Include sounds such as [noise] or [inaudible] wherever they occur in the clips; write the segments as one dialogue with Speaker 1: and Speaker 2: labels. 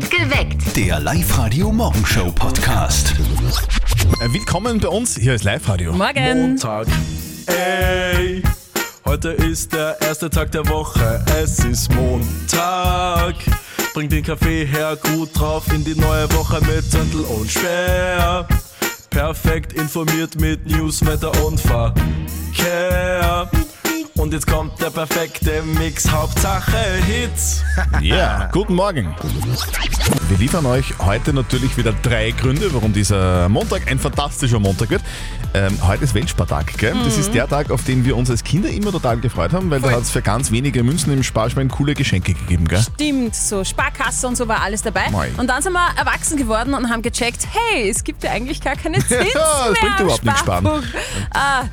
Speaker 1: Geweckt.
Speaker 2: Der Live-Radio-Morgenshow-Podcast.
Speaker 3: Äh, Willkommen bei uns, hier ist Live-Radio.
Speaker 4: Morgen.
Speaker 5: Montag. Ey, heute ist der erste Tag der Woche. Es ist Montag. Bring den Kaffee her, gut drauf in die neue Woche mit Zettel und Sperr. Perfekt informiert mit News, Wetter und Verkehr. Und jetzt kommt der perfekte Mix, Hauptsache Hits. [laughs]
Speaker 3: Ja, guten Morgen. Wir liefern euch heute natürlich wieder drei Gründe, warum dieser Montag ein fantastischer Montag wird. Ähm, heute ist Weltspartag, gell? Das ist der Tag, auf den wir uns als Kinder immer total gefreut haben, weil da
Speaker 4: Voll.
Speaker 3: hat es für ganz wenige Münzen im Sparschwein coole Geschenke gegeben, gell?
Speaker 4: Stimmt, so Sparkasse und so war alles dabei.
Speaker 3: Mei.
Speaker 4: Und dann sind wir erwachsen geworden und haben gecheckt, hey, es gibt ja eigentlich gar keine [laughs] Zinsen
Speaker 3: das
Speaker 4: mehr
Speaker 3: bringt überhaupt nichts sparen.
Speaker 4: Ah,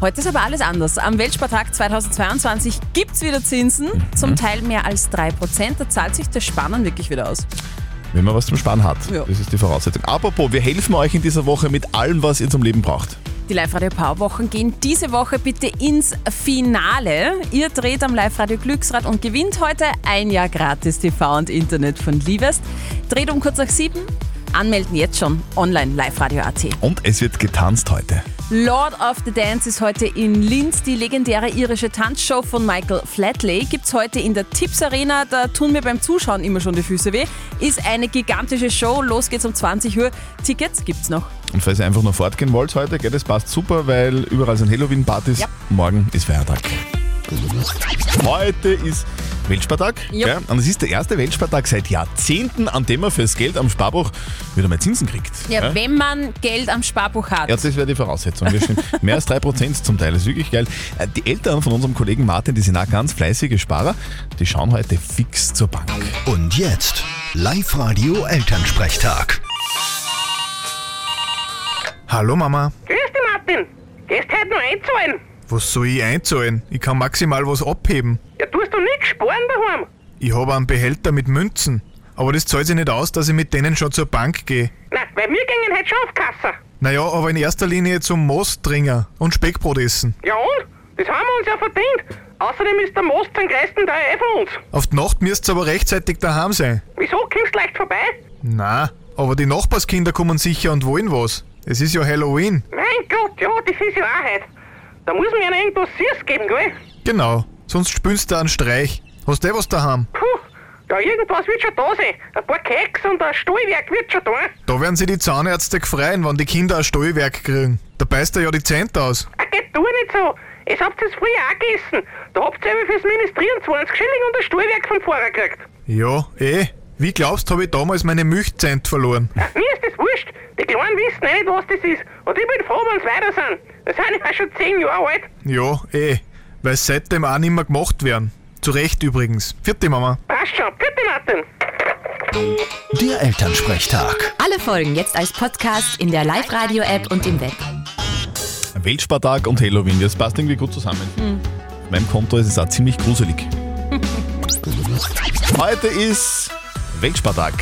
Speaker 4: heute ist aber alles anders. Am Weltspartag 2022 gibt es wieder Zinsen,
Speaker 3: Mhm.
Speaker 4: zum Teil mehr als 3%. Da zahlt sich das Sparen wirklich wieder aus.
Speaker 3: Wenn man was zum Sparen hat.
Speaker 4: Ja.
Speaker 3: Das ist die Voraussetzung. Apropos, wir helfen euch in dieser Woche mit allem, was ihr zum Leben braucht.
Speaker 4: Die Live-Radio Power-Wochen gehen diese Woche bitte ins Finale. Ihr dreht am Live-Radio Glücksrad und gewinnt heute ein Jahr gratis TV und Internet von Livest. Dreht um kurz nach sieben. Anmelden jetzt schon online live-radio.at.
Speaker 3: Und es wird getanzt heute.
Speaker 4: Lord of the Dance ist heute in Linz. Die legendäre irische Tanzshow von Michael Flatley gibt es heute in der Tips Arena. Da tun mir beim Zuschauen immer schon die Füße weh. Ist eine gigantische Show. Los geht's um 20 Uhr. Tickets gibt's noch.
Speaker 3: Und falls ihr einfach nur fortgehen wollt heute, gell, das passt super, weil überall sind Halloween-Partys.
Speaker 4: Ja.
Speaker 3: Morgen ist Feiertag. Heute ist Weltspartag.
Speaker 4: Ja.
Speaker 3: Gell? Und es ist der erste Weltspartag seit Jahrzehnten, an dem man fürs Geld am Sparbuch wieder mal Zinsen kriegt.
Speaker 4: Ja,
Speaker 3: Gell?
Speaker 4: wenn man Geld am Sparbuch hat.
Speaker 3: Ja, das wäre die Voraussetzung. [laughs] Mehr als 3% zum Teil. Das ist wirklich geil. Äh, Die Eltern von unserem Kollegen Martin, die sind auch ganz fleißige Sparer, die schauen heute fix zur Bank.
Speaker 2: Und jetzt Live-Radio-Elternsprechtag.
Speaker 6: Hallo Mama,
Speaker 7: Grüß dich, Martin. Gehst heute noch einzahlen?
Speaker 6: Was soll ich einzahlen? Ich kann maximal was abheben.
Speaker 7: Ja, tust du nix sparen daheim?
Speaker 6: Ich habe einen Behälter mit Münzen. Aber das zahlt sich nicht aus, dass ich mit denen schon zur Bank gehe.
Speaker 7: Nein, weil wir gingen heute schon auf Kasse.
Speaker 6: Naja, aber in erster Linie zum Mostdringer und Speckbrot essen.
Speaker 7: Ja und? Das haben wir uns ja verdient. Außerdem ist der Most zum größten Teil eh von uns.
Speaker 6: Auf die Nacht müsst's aber rechtzeitig daheim sein.
Speaker 7: Wieso kommst du leicht vorbei?
Speaker 6: Na, aber die Nachbarskinder kommen sicher und wollen was. Es ist ja Halloween.
Speaker 7: Mein Gott, ja, das ist ja auch heute. Da muss mir ja irgendwas Süß geben, gell?
Speaker 6: Genau, sonst spülst du einen Streich. Hast du eh was daheim?
Speaker 7: Puh, ja, irgendwas wird schon da sein. Ein paar Keks und ein Stallwerk wird schon da.
Speaker 6: Da werden sich die Zahnärzte gefreien, wenn die Kinder ein Stallwerk kriegen. Da beißt er ja die Zähne aus.
Speaker 7: Ah, geht du nicht so. Es habt ihr früher auch gegessen. Da habt ihr aber fürs Ministrieren 20 Schilling und ein Stallwerk vom Pfarrer gekriegt.
Speaker 6: Ja, eh. Wie glaubst, habe ich damals meine Milchzent verloren?
Speaker 7: Mir ist das wurscht. Die Kleinen wissen eh nicht, was das ist. Und ich bin froh, wenn sie weiter sind. Wir sind ja schon 10 Jahre alt.
Speaker 6: Ja, eh. Weil es seitdem auch nicht mehr gemacht werden. Zu Recht übrigens. Vierte Mama.
Speaker 7: Passt schon. Bitte, Martin.
Speaker 2: Der Elternsprechtag.
Speaker 1: Alle Folgen jetzt als Podcast in der Live-Radio-App und im Web.
Speaker 3: Weltspartag und Halloween, das passt irgendwie gut zusammen. Auf meinem Konto ist es auch ziemlich gruselig. [laughs] Heute ist Weltspartag.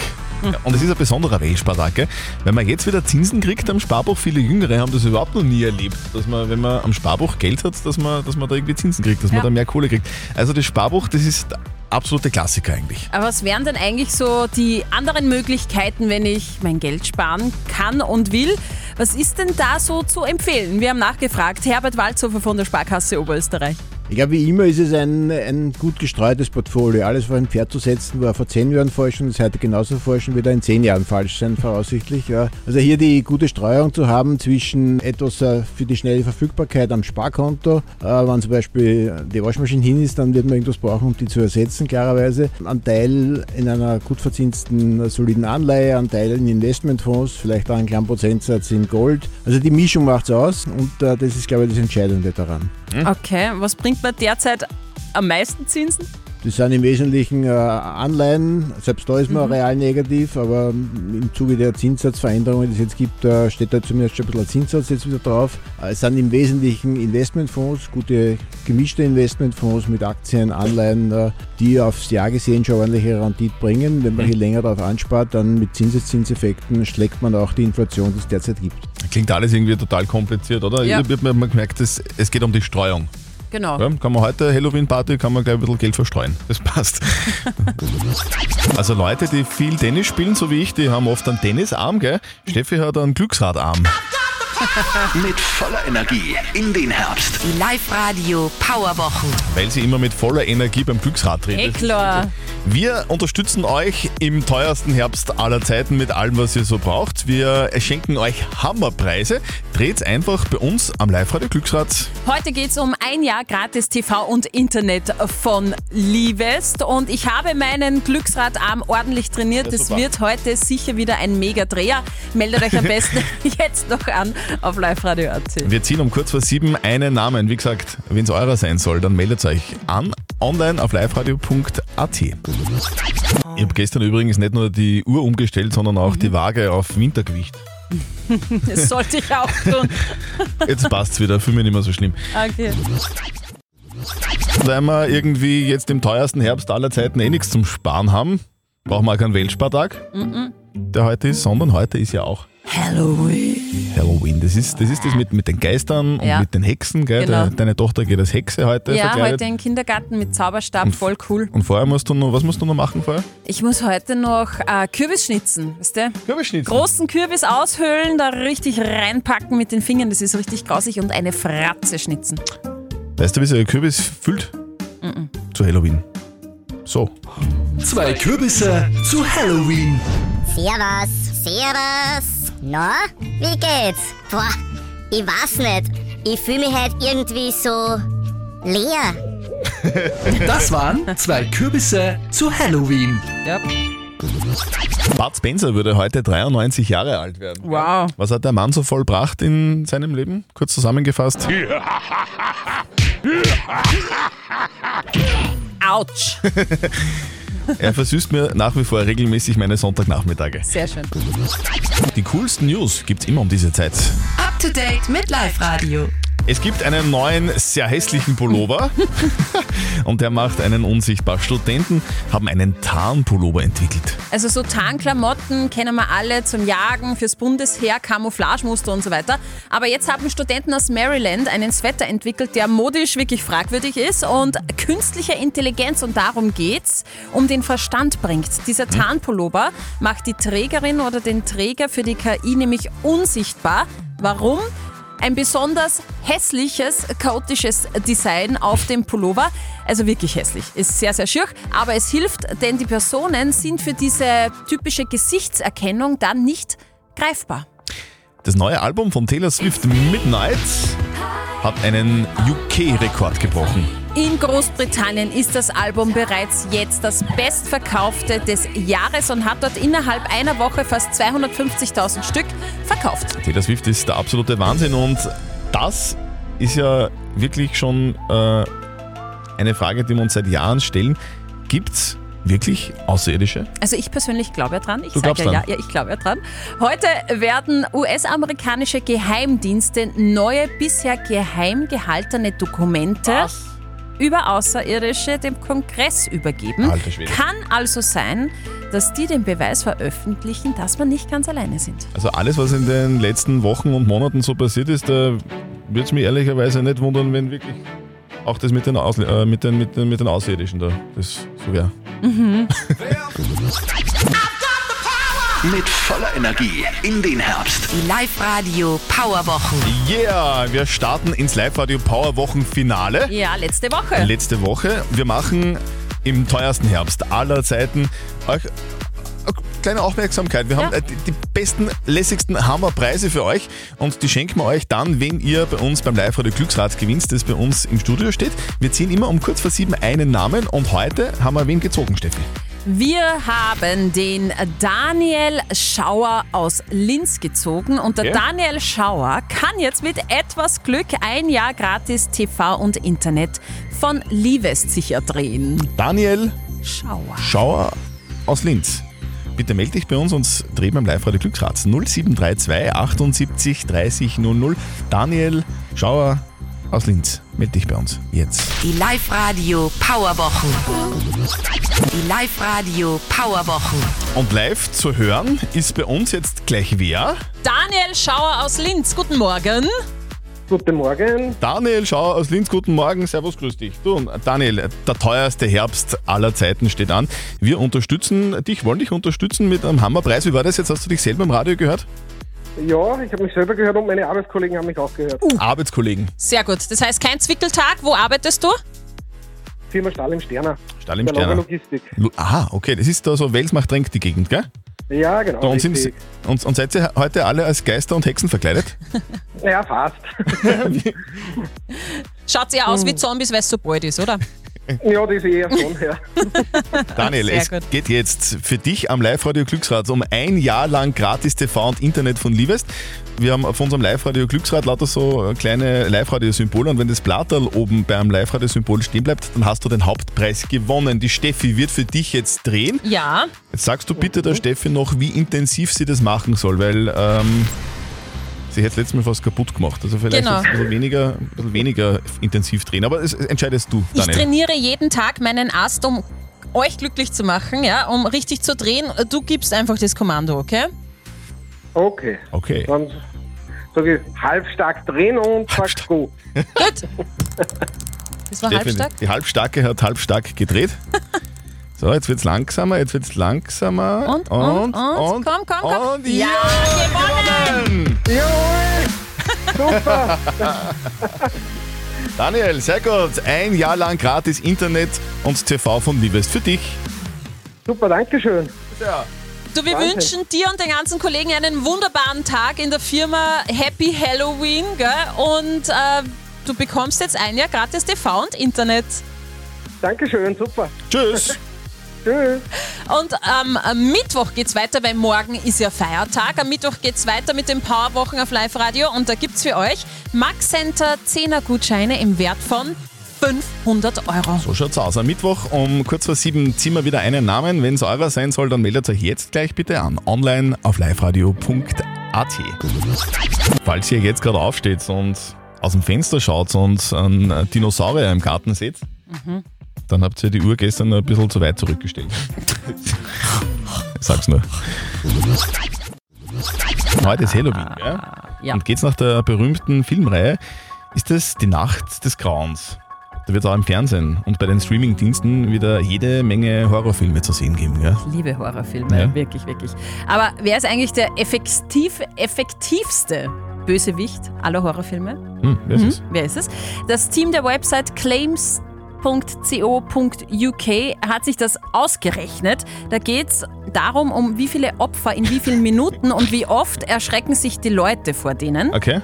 Speaker 3: Ja, und es ist ein besonderer Weltspartag, weil man jetzt wieder Zinsen kriegt am Sparbuch. Viele Jüngere haben das überhaupt noch nie erlebt, dass man, wenn man am Sparbuch Geld hat, dass man, dass man da irgendwie Zinsen kriegt, dass man
Speaker 4: Ja.
Speaker 3: da mehr Kohle kriegt. Also das Sparbuch, das ist der absolute Klassiker eigentlich.
Speaker 4: Aber was wären denn eigentlich so die anderen Möglichkeiten, wenn ich mein Geld sparen kann und will? Was ist denn da so zu empfehlen? Wir haben nachgefragt. Herbert Walzhofer von der Sparkasse Oberösterreich.
Speaker 8: Ich glaube, wie immer ist es ein, ein gut gestreutes Portfolio. Alles auf ein Pferd zu setzen, war vor zehn Jahren falsch und ist heute genauso falsch und wird in zehn Jahren falsch sein, voraussichtlich. Ja. Also hier die gute Streuung zu haben zwischen etwas äh, für die schnelle Verfügbarkeit am Sparkonto. Äh, wenn zum Beispiel die Waschmaschine hin ist, dann wird man irgendwas brauchen, um die zu ersetzen, klarerweise. Ein Teil in einer gut verzinsten, äh, soliden Anleihe, ein Teil in Investmentfonds, vielleicht auch einen kleinen Prozentsatz in Gold. Also die Mischung macht es aus und das ist, glaube ich, das Entscheidende daran.
Speaker 4: Okay, was bringt man derzeit am meisten Zinsen?
Speaker 8: Das sind im Wesentlichen äh, Anleihen, selbst da ist man real negativ, aber im Zuge der Zinssatzveränderungen, die es jetzt gibt, äh, steht da zumindest schon ein bisschen Zinssatz jetzt wieder drauf. Äh, Es sind im Wesentlichen Investmentfonds, gute gemischte Investmentfonds mit Aktien, Anleihen, die aufs Jahr gesehen schon ordentliche Rendite bringen. Wenn man hier länger darauf anspart, dann mit Zinseszinseffekten schlägt man auch die Inflation, die es derzeit gibt.
Speaker 3: Klingt alles irgendwie total kompliziert, oder?
Speaker 4: Ja.
Speaker 3: Gemerkt, es, es geht um die Streuung.
Speaker 4: Genau.
Speaker 3: Ja, kann man heute Halloween-Party, kann man gleich ein bisschen Geld verstreuen. Das passt. [laughs] also Leute, die viel Tennis spielen, so wie ich, die haben oft einen Tennisarm, gell? Steffi hat einen Glücksradarm.
Speaker 2: Mit voller Energie in den Herbst.
Speaker 1: Die Live-Radio Powerwochen.
Speaker 3: Weil sie immer mit voller Energie beim Glücksrad
Speaker 4: Eh
Speaker 3: redet.
Speaker 4: klar.
Speaker 3: Wir unterstützen euch im teuersten Herbst aller Zeiten mit allem, was ihr so braucht. Wir schenken euch Hammerpreise. Dreht einfach bei uns am Live-Radio Glücksrad.
Speaker 4: Heute geht es um ein Jahr gratis TV und Internet von Livest und ich habe meinen Glücksradarm ordentlich trainiert.
Speaker 3: Super.
Speaker 4: wird heute sicher wieder ein Mega-Dreher. Meldet euch am [laughs] besten jetzt noch an [laughs] auf live-radio.at.
Speaker 3: Wir ziehen um kurz vor sieben einen Namen. Wie gesagt, wenn es eurer sein soll, dann meldet euch an online auf liveradio.at. Ich habe gestern übrigens nicht nur die Uhr umgestellt, sondern auch die Waage auf Wintergewicht. [laughs]
Speaker 4: Das sollte ich auch tun. [laughs]
Speaker 3: Jetzt passt's wieder, fühle mich nicht mehr so schlimm.
Speaker 4: Okay.
Speaker 3: Weil wir irgendwie jetzt im teuersten Herbst aller Zeiten eh nichts zum Sparen haben, brauchen wir auch keinen Weltspartag, der heute ist, sondern heute ist ja auch
Speaker 4: Halloween.
Speaker 3: Halloween. Das ist das, ist das mit, mit den Geistern und
Speaker 4: Ja.
Speaker 3: mit den Hexen. Gell?
Speaker 4: Genau.
Speaker 3: De- Deine Tochter geht als Hexe heute
Speaker 4: Ja,
Speaker 3: verkleidet.
Speaker 4: heute im Kindergarten mit Zauberstab, voll cool.
Speaker 3: Und vorher musst du noch, was musst du noch machen vorher?
Speaker 4: Ich muss heute noch äh, Kürbis schnitzen, weißt du?
Speaker 3: Kürbisschnitzen.
Speaker 4: Großen Kürbis aushöhlen, da richtig reinpacken mit den Fingern, das ist richtig grausig und eine Fratze schnitzen.
Speaker 3: Weißt du, wie sich ein Kürbis fühlt? Zu Halloween. So.
Speaker 2: Zwei Kürbisse zu Halloween.
Speaker 9: Servus, servus. Na, wie geht's? Boah, ich weiß nicht. Ich fühle mich halt irgendwie so leer. [laughs]
Speaker 2: Das waren zwei Kürbisse zu Halloween.
Speaker 4: Ja.
Speaker 3: Bud Spencer würde heute 93 Jahre alt werden.
Speaker 4: Wow.
Speaker 3: Was hat der Mann so vollbracht in seinem Leben? Kurz zusammengefasst. [laughs]
Speaker 4: Autsch. [laughs]
Speaker 3: Er versüßt mir nach wie vor regelmäßig meine Sonntagnachmittage.
Speaker 4: Sehr schön.
Speaker 3: Die coolsten News gibt's immer um diese Zeit.
Speaker 1: Up to date mit Live-Radio.
Speaker 3: Es gibt einen neuen, sehr hässlichen Pullover [laughs] und der macht einen unsichtbar. Studenten haben einen Tarnpullover entwickelt.
Speaker 4: Also so Tarnklamotten kennen wir alle zum Jagen, fürs Bundesheer, Camouflagemuster und so weiter. Aber jetzt haben Studenten aus Maryland einen Sweater entwickelt, der modisch wirklich fragwürdig ist und künstliche Intelligenz, und darum geht's, um den Verstand bringt. Dieser Tarnpullover macht die Trägerin oder den Träger für die KI nämlich unsichtbar. Warum? Ein besonders hässliches, chaotisches Design auf dem Pullover. Also wirklich hässlich. Ist sehr, sehr schier. Aber es hilft, denn die Personen sind für diese typische Gesichtserkennung dann nicht greifbar.
Speaker 3: Das neue Album von Taylor Swift Midnight hat einen UK-Rekord gebrochen.
Speaker 4: In Großbritannien ist das Album bereits jetzt das bestverkaufte des Jahres und hat dort innerhalb einer Woche fast 250.000 Stück verkauft.
Speaker 3: Taylor Swift ist der absolute Wahnsinn und das ist ja wirklich schon äh, eine Frage, die wir uns seit Jahren stellen. Gibt's wirklich Außerirdische?
Speaker 4: Also ich persönlich glaube ja dran. Ich
Speaker 3: Du
Speaker 4: sage
Speaker 3: glaubst
Speaker 4: ja, ja,
Speaker 3: dran?
Speaker 4: ja, ich glaube ja dran. Heute werden US-amerikanische Geheimdienste neue, bisher geheim gehaltene Dokumente über Außerirdische dem Kongress übergeben.
Speaker 3: Alter Schwede.
Speaker 4: Kann also sein, dass die den Beweis veröffentlichen, dass wir nicht ganz alleine sind.
Speaker 3: Also alles, was in den letzten Wochen und Monaten so passiert ist, da würde es mich ehrlicherweise nicht wundern, wenn wirklich auch das mit den, Aus äh, mit den, mit den, mit den Außerirdischen da das so wäre. [laughs] [laughs]
Speaker 2: Mit voller Energie in den Herbst.
Speaker 1: Die Live-Radio Powerwochen.
Speaker 3: Yeah, wir starten ins Live-Radio Power Wochen Finale.
Speaker 4: Ja, letzte Woche.
Speaker 3: Letzte Woche. Wir machen im teuersten Herbst aller Zeiten euch eine kleine Aufmerksamkeit. Wir haben
Speaker 4: Ja.
Speaker 3: äh, die, die besten, lässigsten Hammerpreise für euch und die schenken wir euch dann, wenn ihr bei uns beim Live-Radio Glücksrad gewinnt, das bei uns im Studio steht. Wir ziehen immer um kurz vor sieben einen Namen und heute haben wir wen gezogen, Steffi?
Speaker 4: Wir haben den Daniel Schauer aus Linz gezogen und der
Speaker 3: Okay.
Speaker 4: Daniel Schauer kann jetzt mit etwas Glück ein Jahr gratis TV und Internet von Livest sich erdrehen.
Speaker 3: Daniel
Speaker 4: Schauer.
Speaker 3: Schauer aus Linz. Bitte melde dich bei uns und dreh beim Live-Radio Glücksrad 0732 78 30 00. Daniel Schauer aus Linz. Melde dich bei uns. Jetzt.
Speaker 1: Die Live-Radio Powerwochen. Die Live-Radio Powerwochen.
Speaker 3: Und live zu hören ist bei uns jetzt gleich wer?
Speaker 4: Daniel Schauer aus Linz, guten Morgen.
Speaker 10: Guten Morgen.
Speaker 3: Daniel, schau aus Linz, guten Morgen, servus, grüß dich. Du, Daniel, der teuerste Herbst aller Zeiten steht an. Wir unterstützen dich, wollen dich unterstützen mit einem Hammerpreis. Wie war das jetzt? Hast du dich selber im Radio gehört?
Speaker 10: Ja, ich habe mich selber gehört und meine Arbeitskollegen haben mich auch gehört.
Speaker 3: Arbeitskollegen.
Speaker 4: Sehr gut. Das heißt, kein Zwickeltag. Wo arbeitest du?
Speaker 10: Firma Stahl im Sterner.
Speaker 3: Stahl im Sterner.
Speaker 10: Logistik.
Speaker 3: Lu- Aha, okay, das ist da so Wels macht Tränk die Gegend, gell?
Speaker 10: Ja, genau.
Speaker 3: Da, und, sind, und, und seid ihr heute alle als Geister und Hexen verkleidet? [laughs]
Speaker 10: Ja, fast. [laughs]
Speaker 4: Schaut ja
Speaker 3: Hm.
Speaker 4: aus wie Zombies, weil es so bald ist, oder?
Speaker 10: Ja, das ist eher schon, ja. [laughs]
Speaker 3: Daniel,
Speaker 4: Sehr
Speaker 3: es
Speaker 4: gut.
Speaker 3: geht jetzt für dich am Live-Radio Glücksrad um ein Jahr lang gratis TV und Internet von Livest. Wir haben auf unserem Live-Radio Glücksrad lauter so kleine Live-Radio-Symbole und wenn das Blatterl oben beim Live-Radio-Symbol stehen bleibt, dann hast du den Hauptpreis gewonnen. Die Steffi wird für dich jetzt drehen.
Speaker 4: Ja.
Speaker 3: Jetzt sagst du bitte der Steffi noch, wie intensiv sie das machen soll, weil ähm, sie hätte letztes Mal fast kaputt gemacht. Also vielleicht
Speaker 4: Genau.
Speaker 3: ein bisschen weniger, ein bisschen weniger intensiv drehen. Aber es entscheidest du,
Speaker 4: Ich
Speaker 3: Daniel.
Speaker 4: trainiere jeden Tag meinen Ast, um euch glücklich zu machen, ja, um richtig zu drehen. Du gibst einfach das Kommando, okay?
Speaker 10: Okay.
Speaker 3: Okay.
Speaker 10: Dann sage ich halb stark drehen und sag go.
Speaker 4: Gut. [laughs] Das war
Speaker 3: Steffi,
Speaker 4: halbstark.
Speaker 3: Die Halbstarke hat halbstark gedreht. [laughs] So, jetzt wird's langsamer, jetzt wird's langsamer.
Speaker 4: Und, und, und, komm, komm, komm.
Speaker 3: Und
Speaker 4: ja, gewonnen!
Speaker 10: Jawohl! Super! [laughs]
Speaker 3: Daniel, sehr gut. Ein Jahr lang gratis Internet und TV von Liebest für dich.
Speaker 10: Super, Dankeschön.
Speaker 4: Du, wir
Speaker 10: Wahnsinn.
Speaker 4: wünschen dir und den ganzen Kollegen einen wunderbaren Tag in der Firma Happy Halloween, gell? Und äh, du bekommst jetzt ein Jahr gratis TV und Internet.
Speaker 10: Dankeschön, super.
Speaker 3: Tschüss. [laughs]
Speaker 10: Tschüss.
Speaker 4: Und ähm, am Mittwoch geht's weiter, weil morgen ist ja Feiertag. Am Mittwoch geht's weiter mit den Powerwochen auf Live-Radio und da gibt's für euch Max Center 10er Gutscheine im Wert von 500 Euro.
Speaker 3: So schaut's aus. Am Mittwoch um kurz vor sieben ziehen wir wieder einen Namen. Wenn es eurer sein soll, dann meldet euch jetzt gleich bitte an. Online auf liveradio.at. Falls ihr jetzt gerade aufsteht und aus dem Fenster schaut und einen Dinosaurier im Garten seht,
Speaker 4: Mhm.
Speaker 3: Dann habt ihr die Uhr gestern ein bisschen zu weit zurückgestellt. Sag's nur. Heute ist Halloween, gell?
Speaker 4: Ja.
Speaker 3: Und geht's nach der berühmten Filmreihe, ist das die Nacht des Grauens. Da wird es auch im Fernsehen und bei den Streamingdiensten wieder jede Menge Horrorfilme zu sehen geben, gell?
Speaker 4: Ich liebe Horrorfilme,
Speaker 3: Ja.
Speaker 4: wirklich, wirklich. Aber wer ist eigentlich der effektiv, effektivste Bösewicht aller Horrorfilme?
Speaker 3: Hm, wer ist es?
Speaker 4: Wer ist es? Das Team der Website claims.co.uk hat sich das ausgerechnet. Da geht es darum, um wie viele Opfer in wie vielen [laughs] Minuten und wie oft erschrecken sich die Leute vor denen.
Speaker 3: Okay.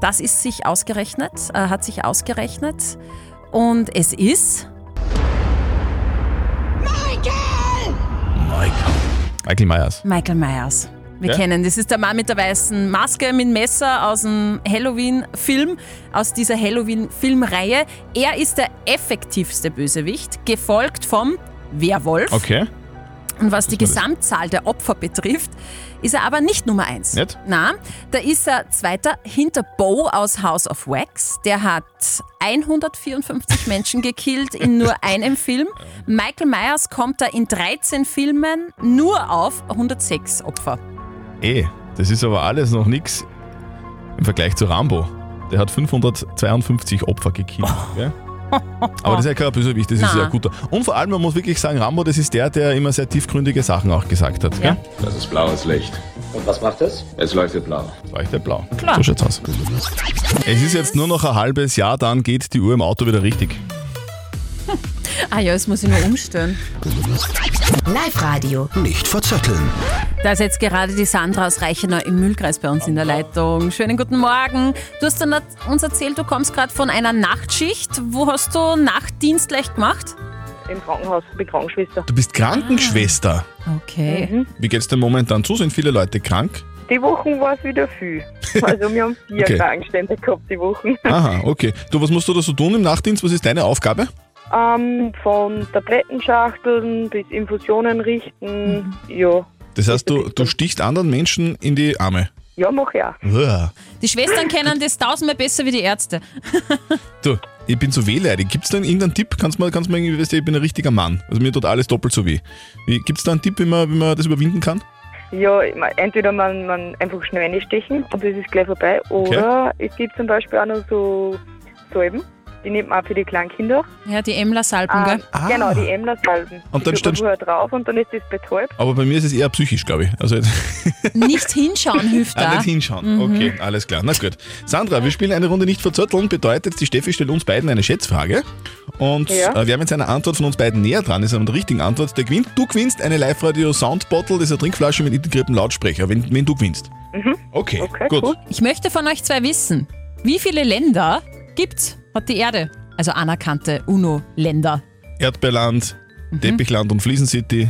Speaker 4: Das ist sich ausgerechnet, äh, hat sich ausgerechnet. Und es ist
Speaker 3: Michael Myers.
Speaker 4: Michael Myers. Wir
Speaker 3: Ja?
Speaker 4: kennen, das ist der Mann mit der weißen Maske mit Messer aus dem Halloween-Film, aus dieser Halloween-Filmreihe. Er ist der effektivste Bösewicht, gefolgt vom Werwolf.
Speaker 3: Okay.
Speaker 4: Und was die? Gesamtzahl der Opfer betrifft, ist er aber nicht Nummer eins.
Speaker 3: Nicht?
Speaker 4: Na, da ist er Zweiter hinter Bo aus House of Wax. Der hat 154 [laughs] Menschen gekillt in nur einem Film. Michael Myers kommt da in 13 Filmen nur auf 106 Opfer.
Speaker 3: Eh, das ist aber alles noch nichts im Vergleich zu Rambo. Der hat 552 Opfer gekillt. Gell? Aber das ist ja kein Bösewicht, das ist ja ein guter. Und vor allem, man muss wirklich sagen, Rambo, das ist der, der immer sehr tiefgründige Sachen auch gesagt hat.
Speaker 4: Ja.
Speaker 3: Gell?
Speaker 11: Das ist blaues Licht. Und was macht es? Es leuchtet blau.
Speaker 3: Leuchtet blau.
Speaker 4: Klar.
Speaker 3: So schaut's aus. Es ist jetzt nur noch ein halbes Jahr, dann geht die Uhr im Auto wieder richtig.
Speaker 4: Ah ja, das muss ich nur umstellen.
Speaker 1: Live-Radio.
Speaker 2: Nicht verzetteln.
Speaker 4: Da ist jetzt gerade die Sandra aus Reichenau im Mühlkreis bei uns in der Leitung. Schönen guten Morgen. Du hast uns erzählt, du kommst gerade von einer Nachtschicht. Wo hast du Nachtdienst gleich gemacht?
Speaker 12: Im Krankenhaus, bin Krankenschwester.
Speaker 3: Du bist Krankenschwester.
Speaker 4: Okay.
Speaker 3: Wie geht's denn momentan zu? Sind viele Leute krank?
Speaker 12: Die Wochen war es wieder viel. Also wir haben vier [laughs]
Speaker 3: Okay.
Speaker 12: Krankenstände gehabt die Wochen. [laughs]
Speaker 3: Aha, okay. Du, was musst du da so tun im Nachtdienst? Was ist deine Aufgabe?
Speaker 12: Ähm, von Tablettenschachteln bis Infusionen richten. Ja.
Speaker 3: Das heißt, du, du stichst anderen Menschen in die Arme.
Speaker 12: Ja, mach ich auch.
Speaker 3: Uah.
Speaker 4: Die Schwestern kennen das tausendmal besser wie die Ärzte. [laughs]
Speaker 3: Du, ich bin so wehleidig. Gibt's da irgendeinen Tipp? Kannst du mir, kannst du mir irgendwie, weißt du, ich bin ein richtiger Mann. Also mir tut alles doppelt so weh. Wie, gibt's da einen Tipp, wie man, wie man das überwinden kann?
Speaker 12: Ja, ich mein, entweder man, man einfach schnell reinstechen und das ist gleich vorbei. Oder es gibt zum Beispiel auch noch so Salben, die nimmt man auch für die kleinen Kinder.
Speaker 4: Ja, die Emler-Salben,
Speaker 12: Ah,
Speaker 4: gell?
Speaker 12: Genau, die Emler-Salben.
Speaker 3: Und dann
Speaker 12: die man
Speaker 3: stand-
Speaker 12: vorher drauf und dann ist das betäubt.
Speaker 3: Aber bei mir ist es eher psychisch, glaube ich. Also [laughs]
Speaker 4: Nicht hinschauen hilft
Speaker 3: ah,
Speaker 4: da.
Speaker 3: nicht hinschauen.
Speaker 4: Mhm.
Speaker 3: Okay, alles klar. Na gut. Sandra, wir spielen eine Runde nicht verzötteln. Bedeutet, die Steffi stellt uns beiden eine Schätzfrage. Und
Speaker 12: Ja.
Speaker 3: äh, wer mit seiner Antwort von uns beiden näher dran ist an der richtigen Antwort, der gewinnt. Du gewinnst eine Live-Radio Sound Bottle, das ist eine Trinkflasche mit integriertem Lautsprecher, wenn, wenn du gewinnst.
Speaker 12: Mhm.
Speaker 3: Okay, gut.
Speaker 4: Ich möchte von euch zwei wissen, wie viele Länder gibt's, hat die Erde? Also anerkannte UNO-Länder.
Speaker 3: Erdbeerland,
Speaker 4: Mhm.
Speaker 3: Teppichland und Fliesen City.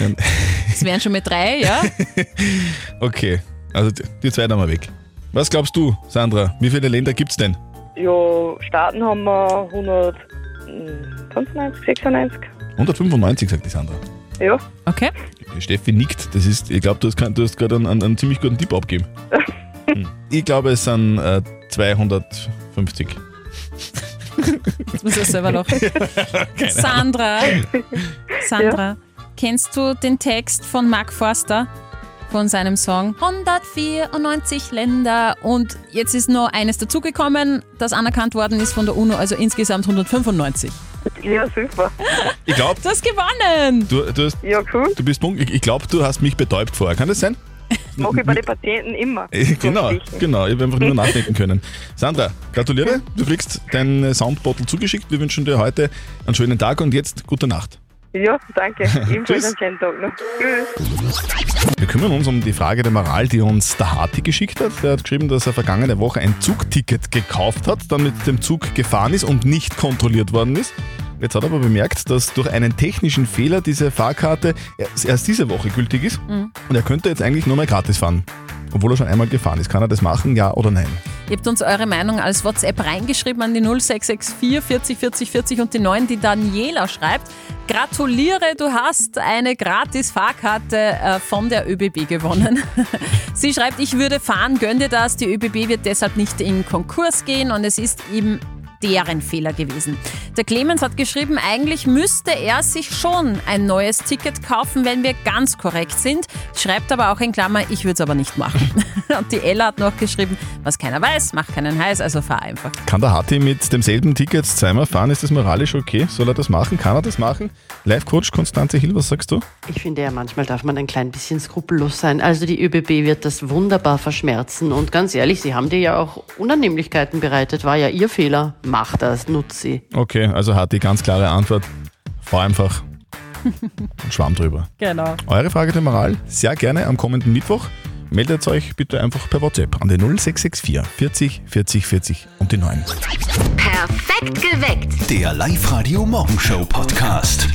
Speaker 3: Ähm, [laughs]
Speaker 4: Das wären schon mit drei, ja? [laughs]
Speaker 3: okay, also die, die zwei da mal weg. Was glaubst du, Sandra? Wie viele Länder gibt's denn?
Speaker 12: Ja, Staaten haben wir 195, 96.
Speaker 3: 195, sagt die Sandra.
Speaker 12: Ja.
Speaker 4: Okay.
Speaker 3: Steffi nickt. Das ist, ich glaube, du hast, hast gerade einen, einen, einen ziemlich guten Tipp abgegeben. [laughs] Hm. Ich glaube, es sind äh, 250.
Speaker 4: Jetzt muss er selber noch. Sandra, Sandra, kennst du den Text von Mark Forster von seinem Song 194 Länder und jetzt ist noch eines dazugekommen, das anerkannt worden ist von der UNO, also insgesamt 195.
Speaker 12: Ja, super.
Speaker 3: Ich glaube,
Speaker 4: Du hast gewonnen!
Speaker 3: du, du, hast,
Speaker 12: Ja, cool.
Speaker 3: du bist. Ich glaube, du hast mich betäubt vorher. Kann das sein?
Speaker 12: Mache ich bei den Patienten immer.
Speaker 3: Äh, [laughs] Genau, genau. Ich habe einfach nur [laughs] nachdenken können. Sandra, gratuliere. Du kriegst dein Soundbottle zugeschickt. Wir wünschen dir heute einen schönen Tag und jetzt gute Nacht.
Speaker 12: Ja, danke. [laughs] Ebenfalls
Speaker 3: Tschüss.
Speaker 12: einen schönen Tag noch. Tschüss.
Speaker 3: Wir kümmern uns um die Frage der Moral, die uns der Harti geschickt hat. Der hat geschrieben, dass er vergangene Woche ein Zugticket gekauft hat, dann mit dem Zug gefahren ist und nicht kontrolliert worden ist. Jetzt hat er aber bemerkt, dass durch einen technischen Fehler diese Fahrkarte erst, erst diese Woche gültig ist
Speaker 4: Mhm.
Speaker 3: und er könnte jetzt eigentlich nur mehr gratis fahren. Obwohl er schon einmal gefahren ist. Kann er das machen, ja oder nein?
Speaker 4: Ihr habt uns eure Meinung als WhatsApp reingeschrieben an die 0664 40 40 40 und die 9, die Daniela schreibt. Gratuliere, du hast eine gratis Fahrkarte äh, von der ÖBB gewonnen. [laughs] Sie schreibt, ich würde fahren, gönn dir das. Die ÖBB wird deshalb nicht in Konkurs gehen und es ist eben deren Fehler gewesen. Der Clemens hat geschrieben, eigentlich müsste er sich schon ein neues Ticket kaufen, wenn wir ganz korrekt sind. Schreibt aber auch in Klammer, ich würde es aber nicht machen. [laughs] Und die Ella hat noch geschrieben, was keiner weiß, macht keinen heiß, also fahr einfach.
Speaker 3: Kann der Harti mit demselben Ticket zweimal fahren? Ist das moralisch okay? Soll er das machen? Kann er das machen? Live-Coach Konstanze Hill, was sagst du?
Speaker 13: Ich finde ja, manchmal darf man ein klein bisschen skrupellos sein. Also die ÖBB wird das wunderbar verschmerzen. Und ganz ehrlich, sie haben dir ja auch Unannehmlichkeiten bereitet. War ja ihr Fehler. Mach das, nutz sie.
Speaker 3: Okay, also Harti, ganz klare Antwort. Fahr einfach [laughs] und schwamm drüber.
Speaker 4: Genau.
Speaker 3: Eure Frage der Moral sehr gerne am kommenden Mittwoch. Meldet euch bitte einfach per WhatsApp an die 0664 40 40 40 und die 9.
Speaker 1: Perfekt geweckt.
Speaker 2: Der Live-Radio Morgenshow Podcast.